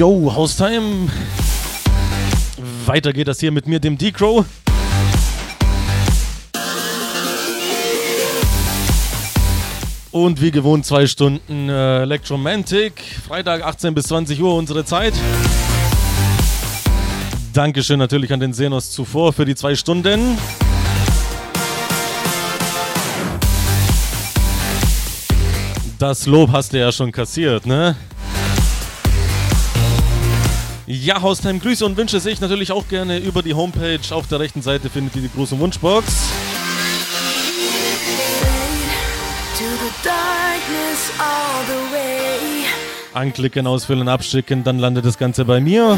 Yo, Haustime. Weiter geht das hier mit mir, dem D-Crow. Und wie gewohnt zwei Stunden äh, Electromantic. Freitag 18 bis 20 Uhr unsere Zeit. Dankeschön natürlich an den Senos zuvor für die zwei Stunden. Das Lob hast du ja schon kassiert, ne? Ja, Haustime, Grüße und Wünsche sehe ich natürlich auch gerne über die Homepage. Auf der rechten Seite findet ihr die große Wunschbox. Anklicken, ausfüllen, abschicken, dann landet das Ganze bei mir.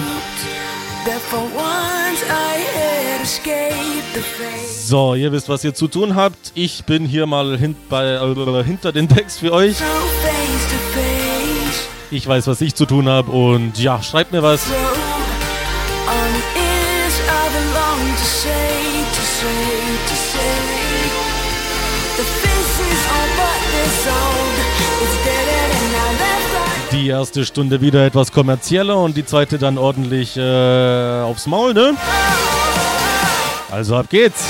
So, ihr wisst, was ihr zu tun habt. Ich bin hier mal hint bei, äh, hinter den Text für euch. Ich weiß, was ich zu tun habe und ja, schreibt mir was. Die erste Stunde wieder etwas kommerzieller und die zweite dann ordentlich äh, aufs Maul, ne? Also ab geht's.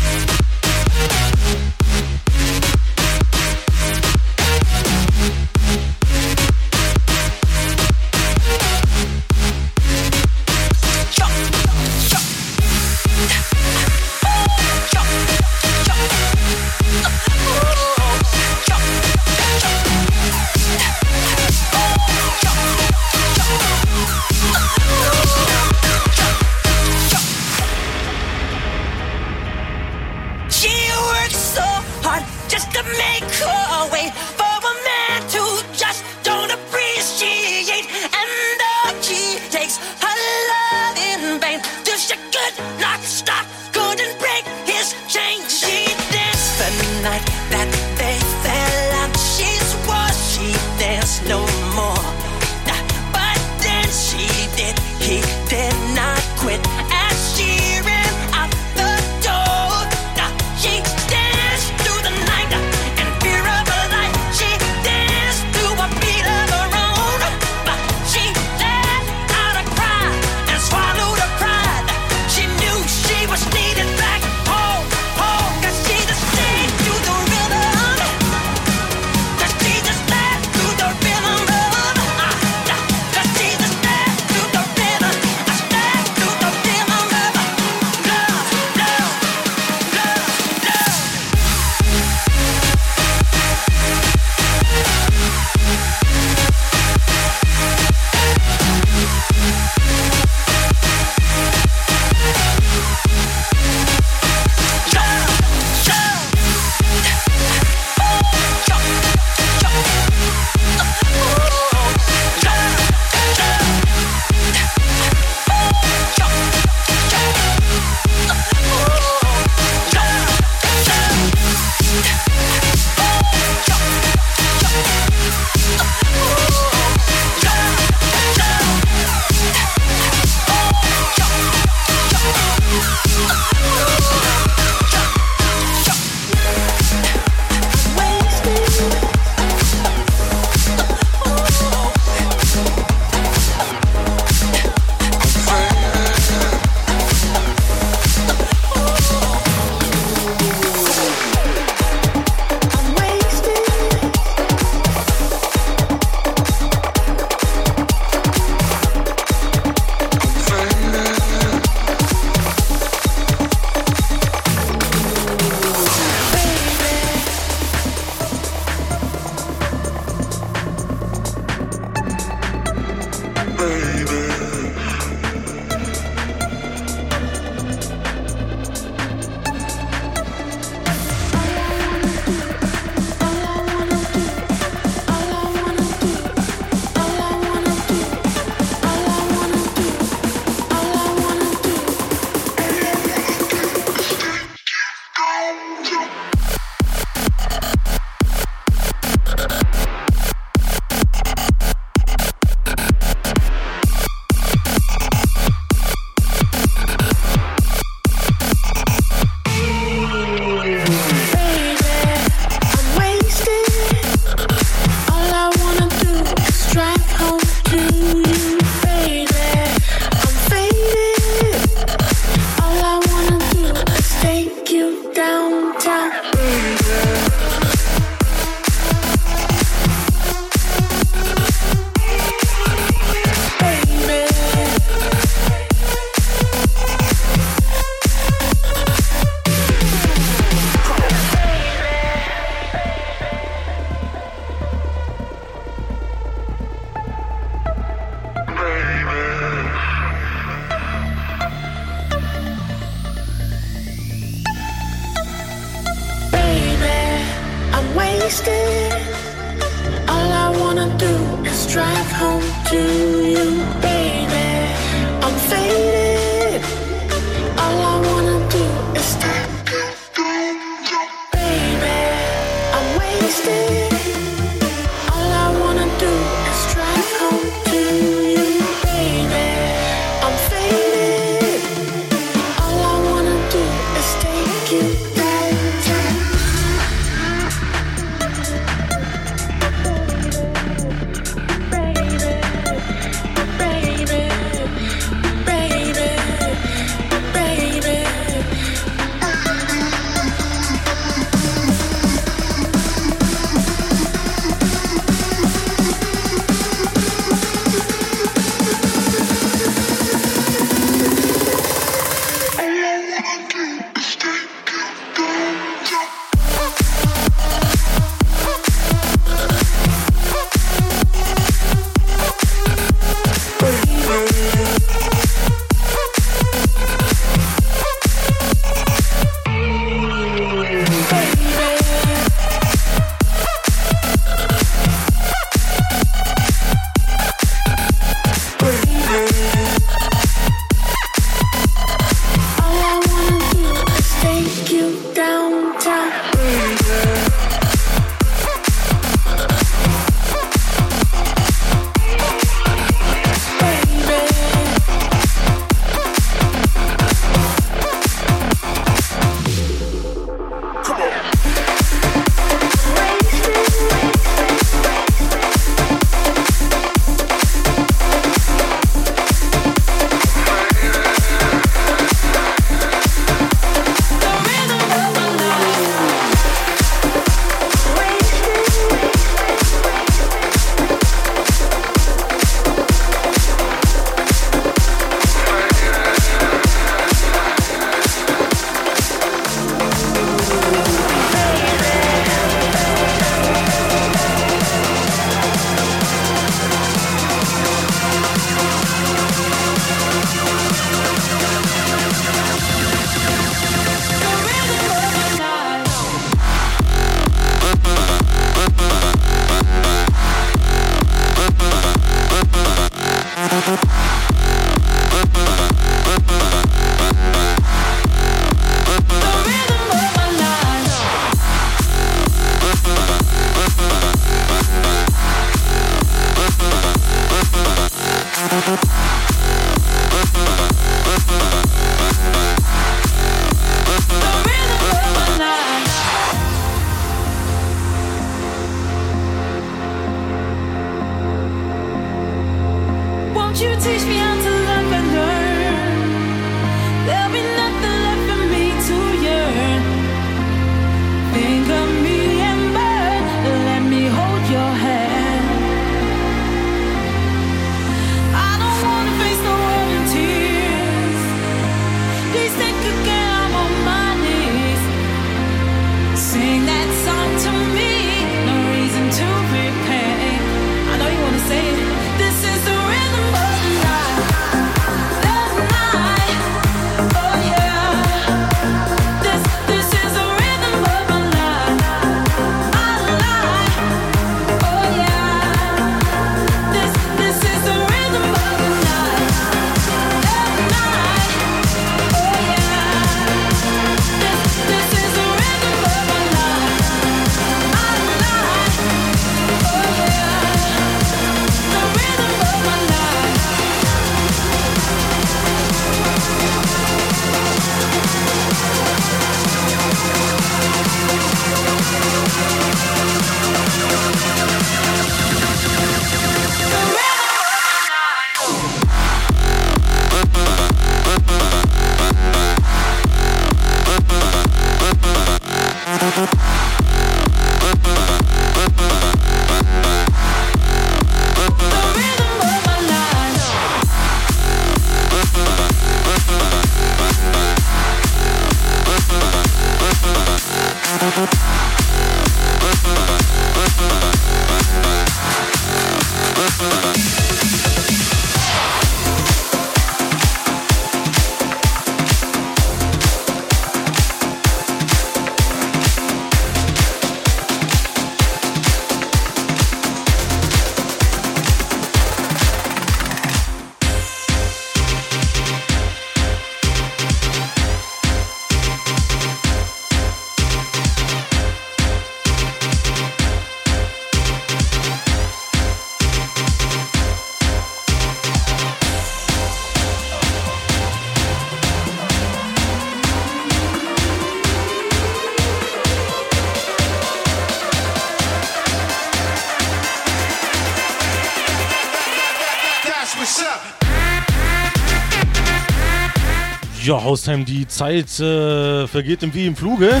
Haustime, die Zeit äh, vergeht wie im Fluge.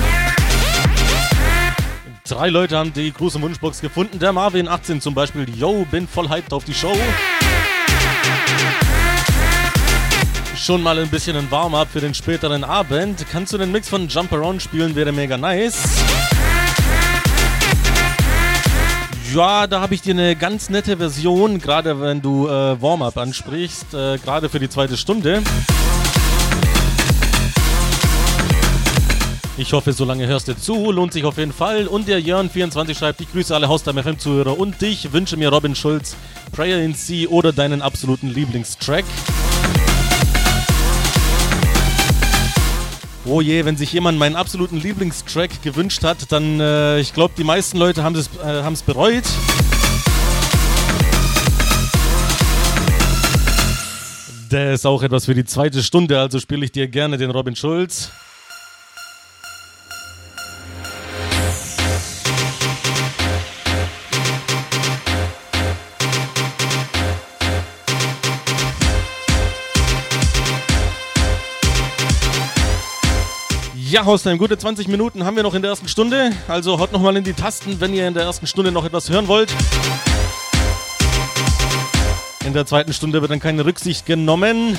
Drei Leute haben die große Wunschbox gefunden. Der Marvin 18 zum Beispiel. Yo, bin voll hyped auf die Show. Schon mal ein bisschen ein Warm-up für den späteren Abend. Kannst du den Mix von Jump Around spielen? Wäre mega nice. Ja, da habe ich dir eine ganz nette Version, gerade wenn du äh, Warm-up ansprichst, äh, gerade für die zweite Stunde. Ich hoffe, so lange hörst du zu, lohnt sich auf jeden Fall. Und der Jörn24 schreibt, ich grüße alle Haustime FM Zuhörer und dich, wünsche mir Robin Schulz, Prayer in C oder deinen absoluten Lieblingstrack. Oh je, wenn sich jemand meinen absoluten Lieblingstrack gewünscht hat, dann, äh, ich glaube, die meisten Leute haben es äh, bereut. Der ist auch etwas für die zweite Stunde, also spiele ich dir gerne den Robin Schulz. Ja, Haustime, gute 20 Minuten haben wir noch in der ersten Stunde. Also haut nochmal in die Tasten, wenn ihr in der ersten Stunde noch etwas hören wollt. In der zweiten Stunde wird dann keine Rücksicht genommen.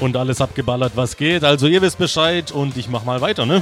Und alles abgeballert, was geht. Also ihr wisst Bescheid und ich mach mal weiter, ne?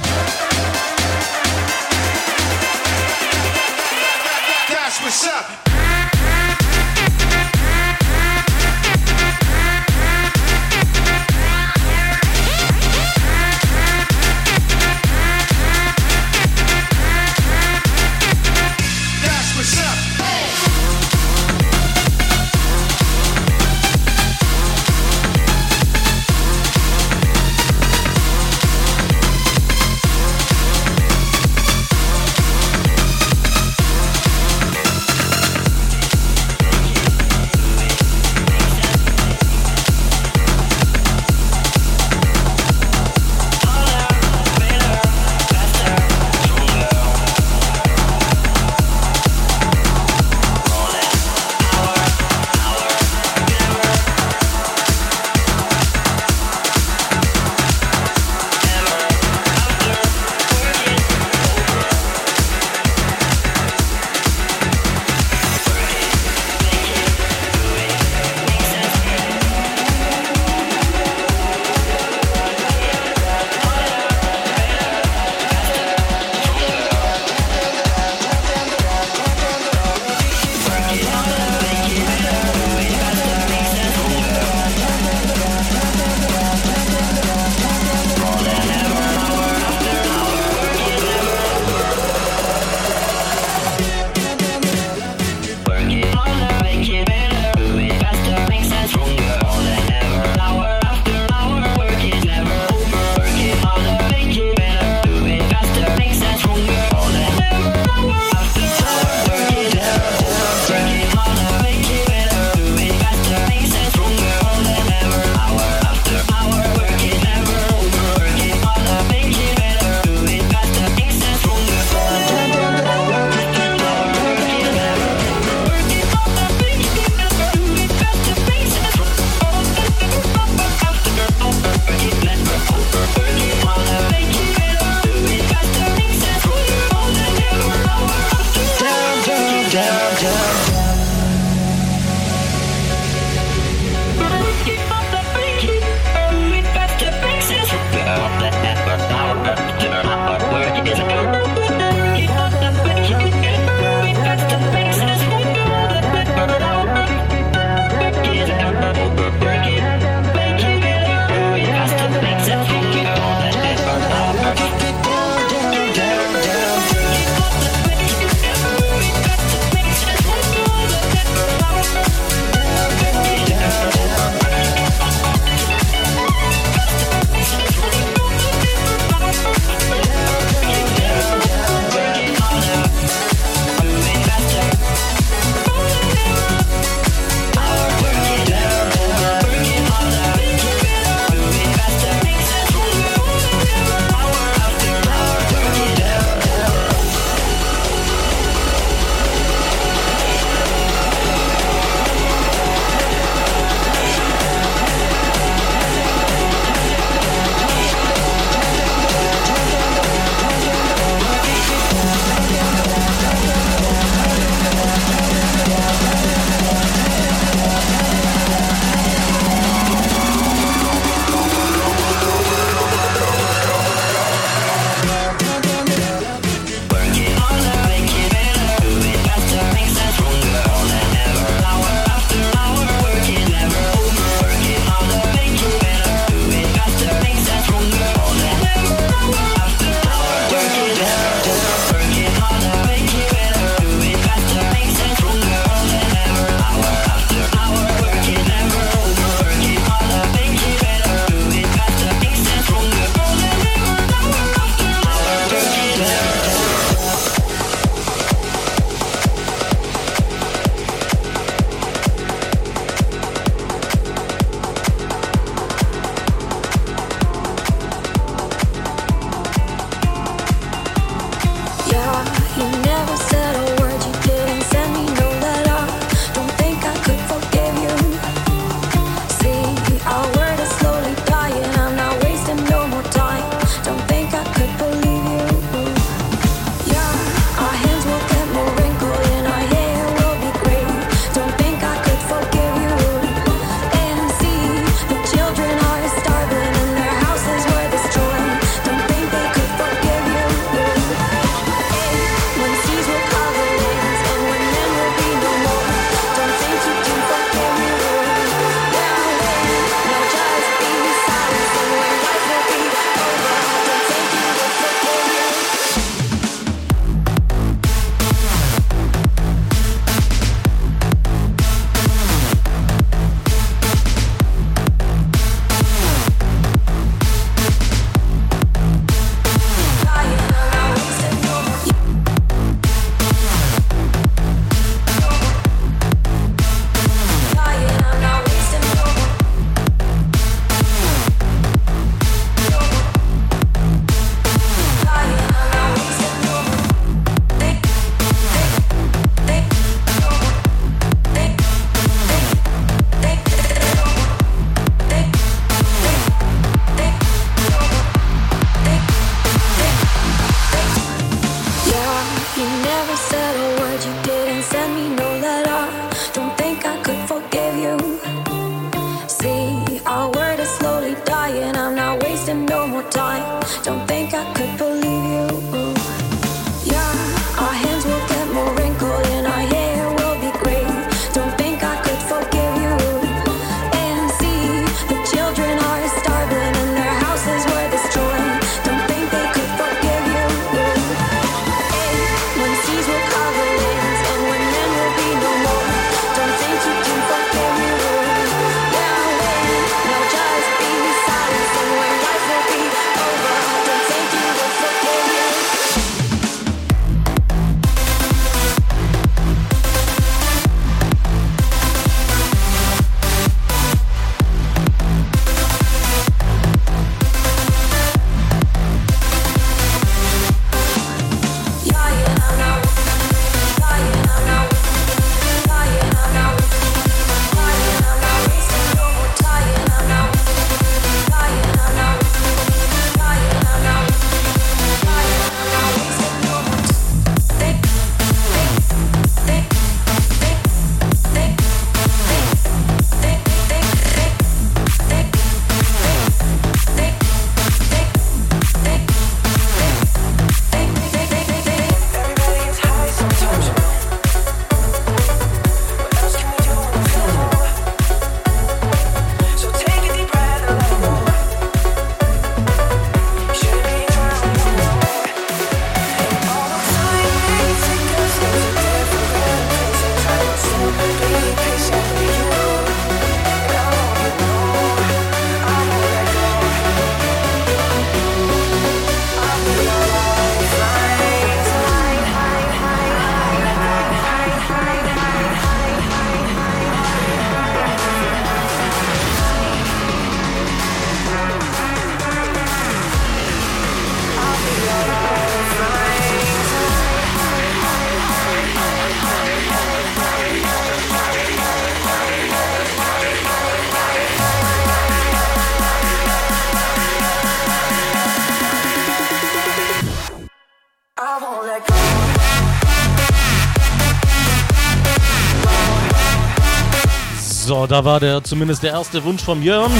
War der zumindest der erste Wunsch vom Jörn.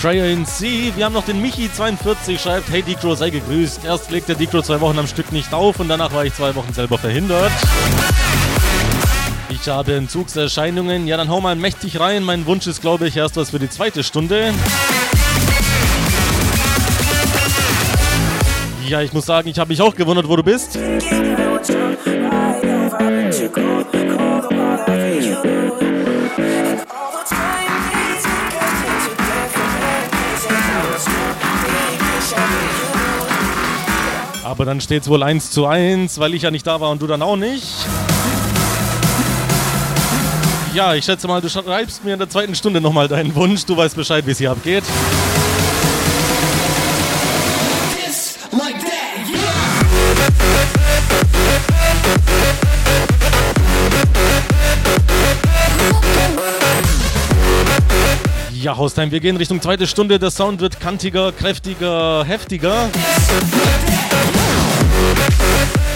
Prayer in C. Wir haben noch den Michi42, schreibt, hey Decro, sei gegrüßt. Erst legt der Decro zwei Wochen am Stück nicht auf und danach war ich zwei Wochen selber verhindert. Ich habe Entzugserscheinungen. Ja, dann hau mal mächtig rein. Mein Wunsch ist, glaube ich, erst was für die zweite Stunde. Ja, ich muss sagen, ich habe mich auch gewundert, wo du bist. Aber dann steht es wohl 1 zu 1, weil ich ja nicht da war und du dann auch nicht. Ja, ich schätze mal, du schreibst mir in der zweiten Stunde nochmal deinen Wunsch. Du weißt Bescheid, wie es hier abgeht. Ja, Haustime, wir gehen Richtung zweite Stunde. Der Sound wird kantiger, kräftiger, heftiger.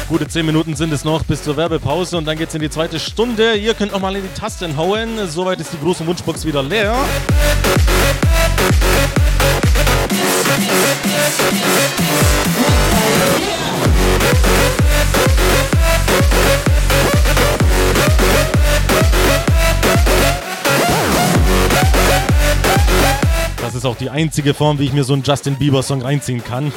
Gute 10 Minuten sind es noch bis zur Werbepause und dann geht's in die zweite Stunde. Ihr könnt noch mal in die Tasten hauen. Soweit ist die große Wunschbox wieder leer. Das ist auch die einzige Form, wie ich mir so einen Justin Bieber Song reinziehen kann.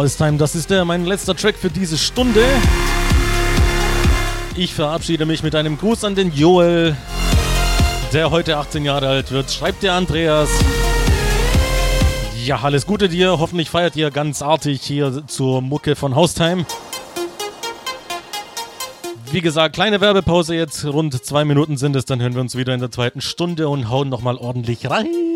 So, Holzheim, das ist der, mein letzter Track für diese Stunde. Ich verabschiede mich mit einem Gruß an den Joel, der heute 18 Jahre alt wird. Schreibt der Andreas. Ja, alles Gute dir. Hoffentlich feiert ihr ganz artig hier zur Mucke von Haustime. Wie gesagt, kleine Werbepause jetzt. Rund zwei Minuten sind es. Dann hören wir uns wieder in der zweiten Stunde und hauen nochmal ordentlich rein.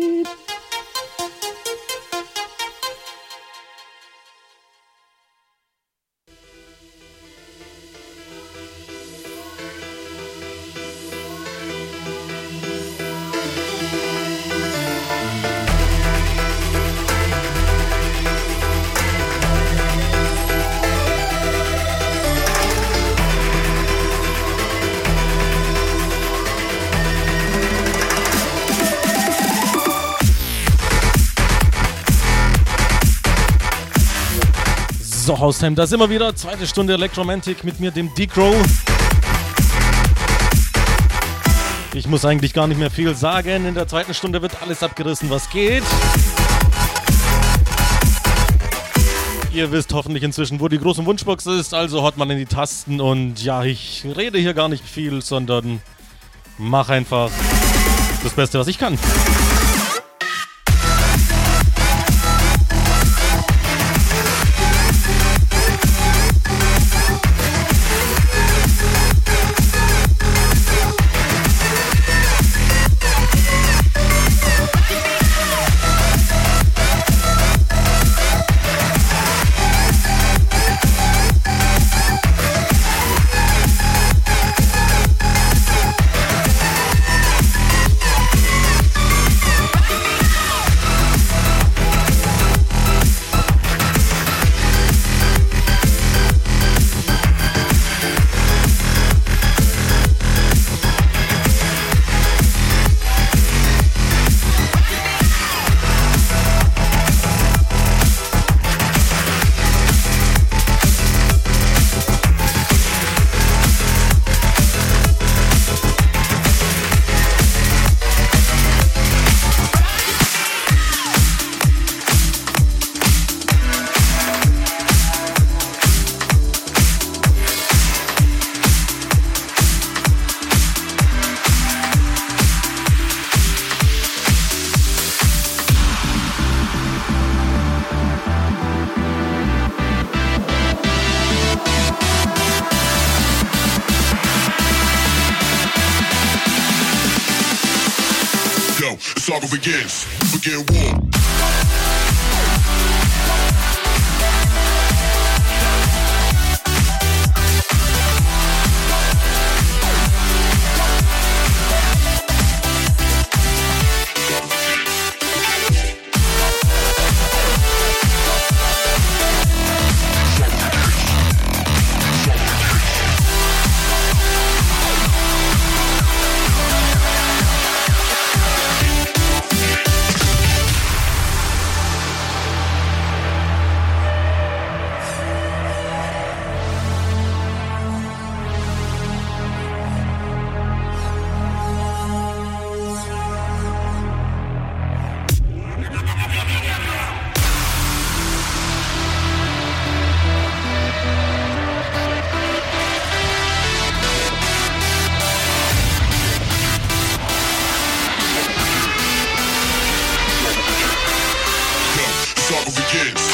Haustime, da sind wir wieder. Zweite Stunde Electromantic mit mir, dem Decrow. Ich muss eigentlich gar nicht mehr viel sagen. In der zweiten Stunde wird alles abgerissen, was geht. Ihr wisst hoffentlich inzwischen, wo die große Wunschbox ist, also haut man in die Tasten und ja, ich rede hier gar nicht viel, sondern mach einfach das Beste, was ich kann.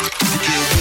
Porque eu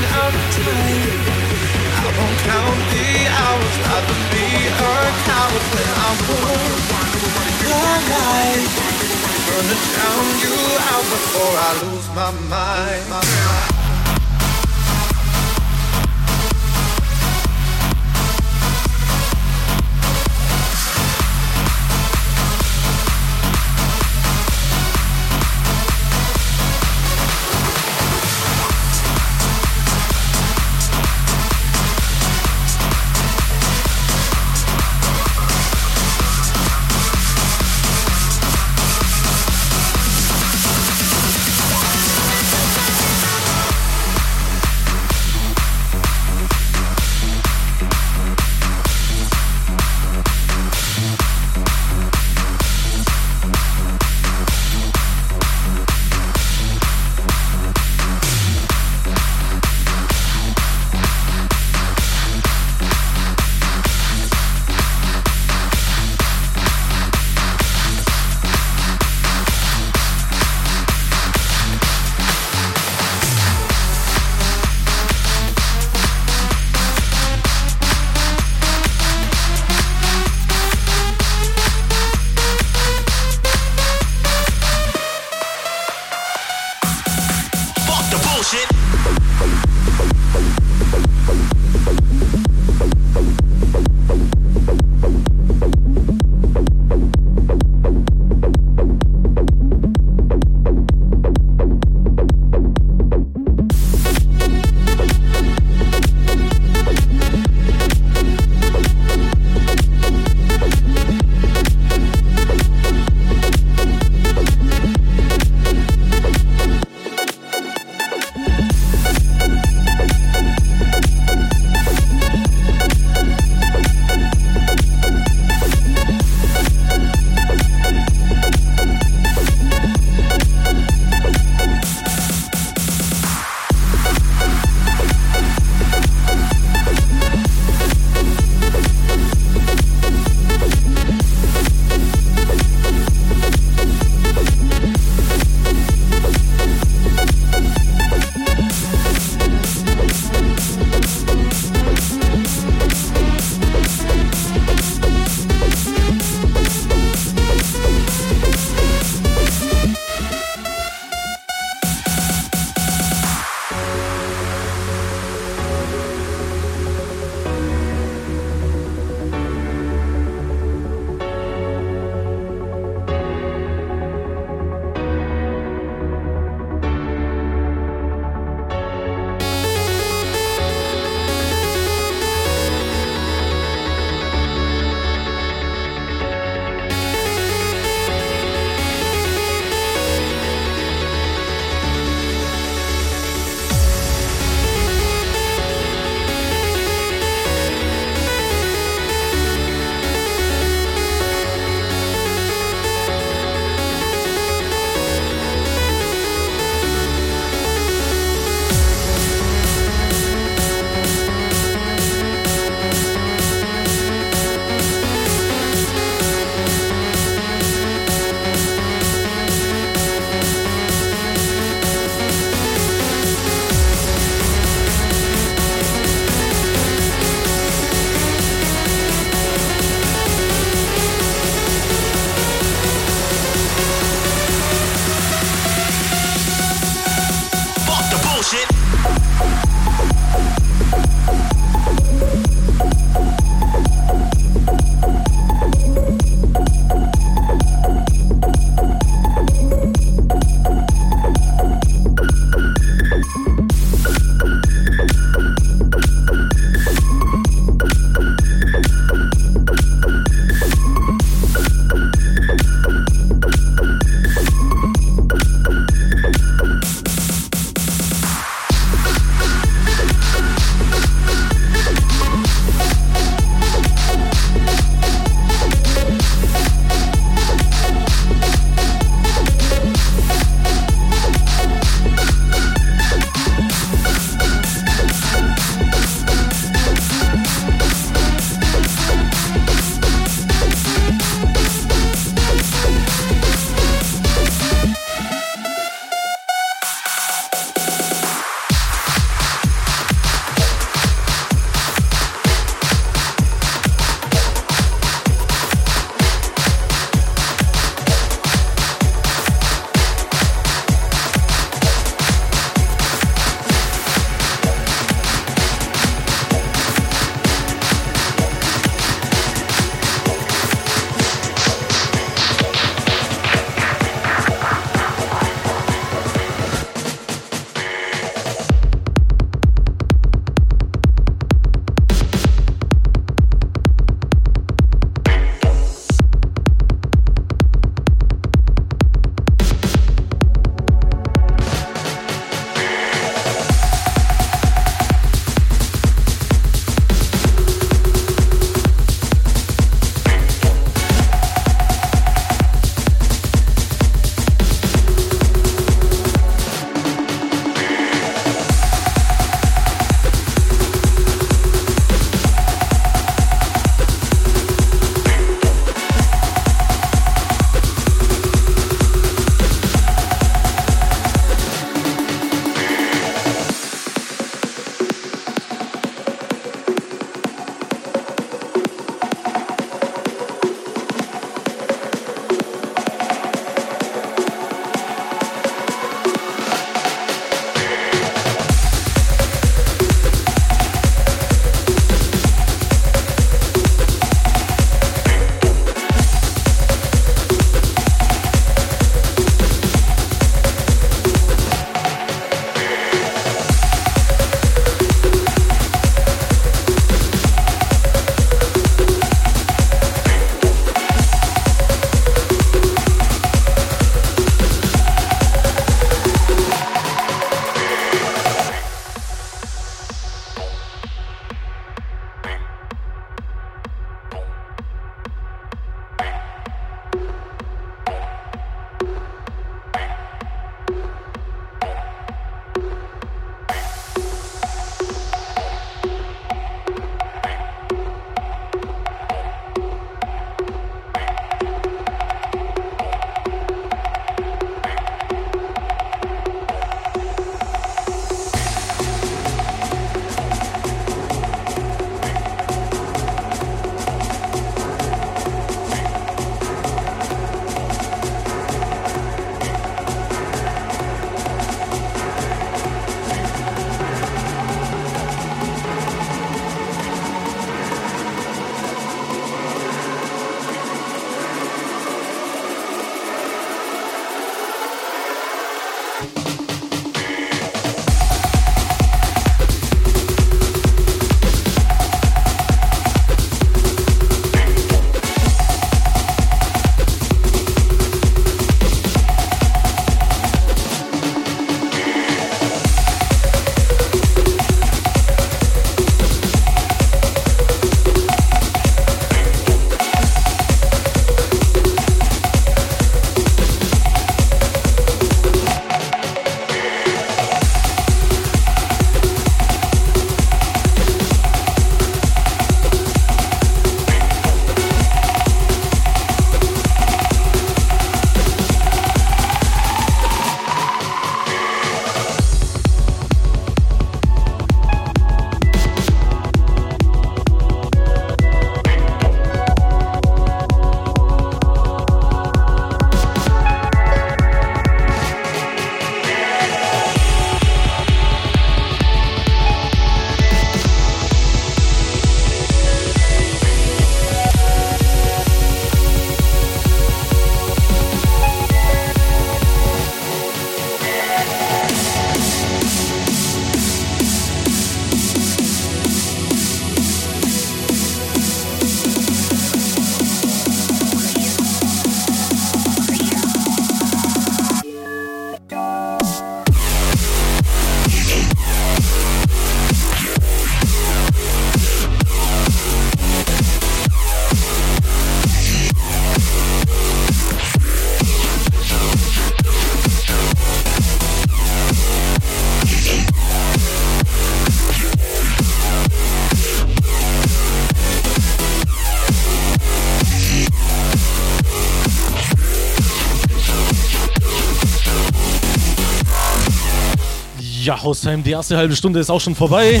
Ja, Haustime, die erste halbe Stunde ist auch schon vorbei.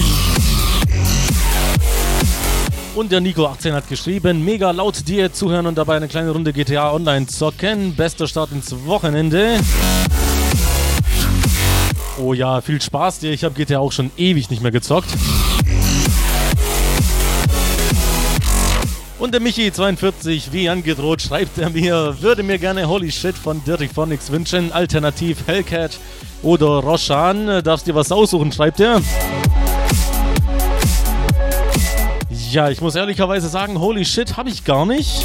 Und der Nico18 hat geschrieben, mega laut dir zuhören und dabei eine kleine Runde GTA Online zocken. Bester Start ins Wochenende. Oh ja, viel Spaß dir. Ich habe GTA auch schon ewig nicht mehr gezockt. Und der Michi42, wie angedroht, schreibt er mir, würde mir gerne Holy Shit von Dirty Phonics wünschen, alternativ Hellcat oder Roshan. Darfst dir was aussuchen, schreibt er. Ja, ich muss ehrlicherweise sagen, Holy Shit habe ich gar nicht.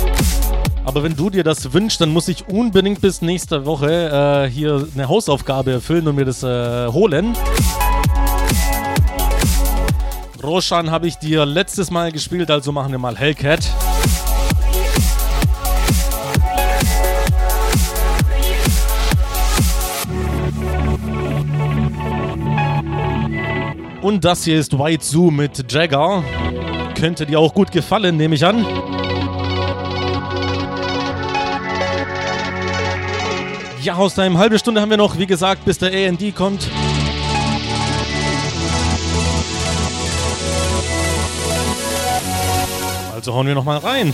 Aber wenn du dir das wünschst, dann muss ich unbedingt bis nächste Woche äh, hier eine Hausaufgabe erfüllen und mir das äh, holen. Roshan habe ich dir letztes Mal gespielt, also machen wir mal Hellcat. Und das hier ist White Zoo mit Jagger. Könnte dir auch gut gefallen, nehme ich an. Ja, aus einer halben Stunde haben wir noch, wie gesagt, bis der AND kommt. Also hauen wir noch mal rein.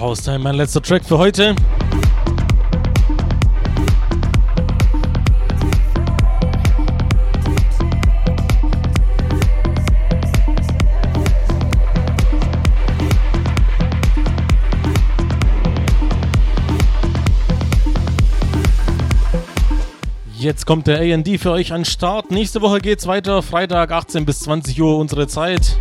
So, Haustime, mein letzter Track für heute. Jetzt kommt der AND für euch an Start. Nächste Woche geht's weiter. Freitag 18 bis 20 Uhr unsere Zeit.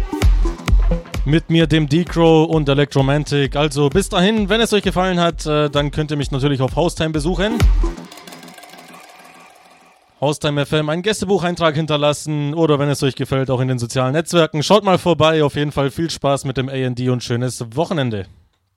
Mit mir, dem D-Crow und Electromantic. Also bis dahin, wenn es euch gefallen hat, äh, dann könnt ihr mich natürlich auf Haustime besuchen. Haustime FM einen Gästebucheintrag hinterlassen oder wenn es euch gefällt, auch in den sozialen Netzwerken. Schaut mal vorbei. Auf jeden Fall viel Spaß mit dem AND und schönes Wochenende.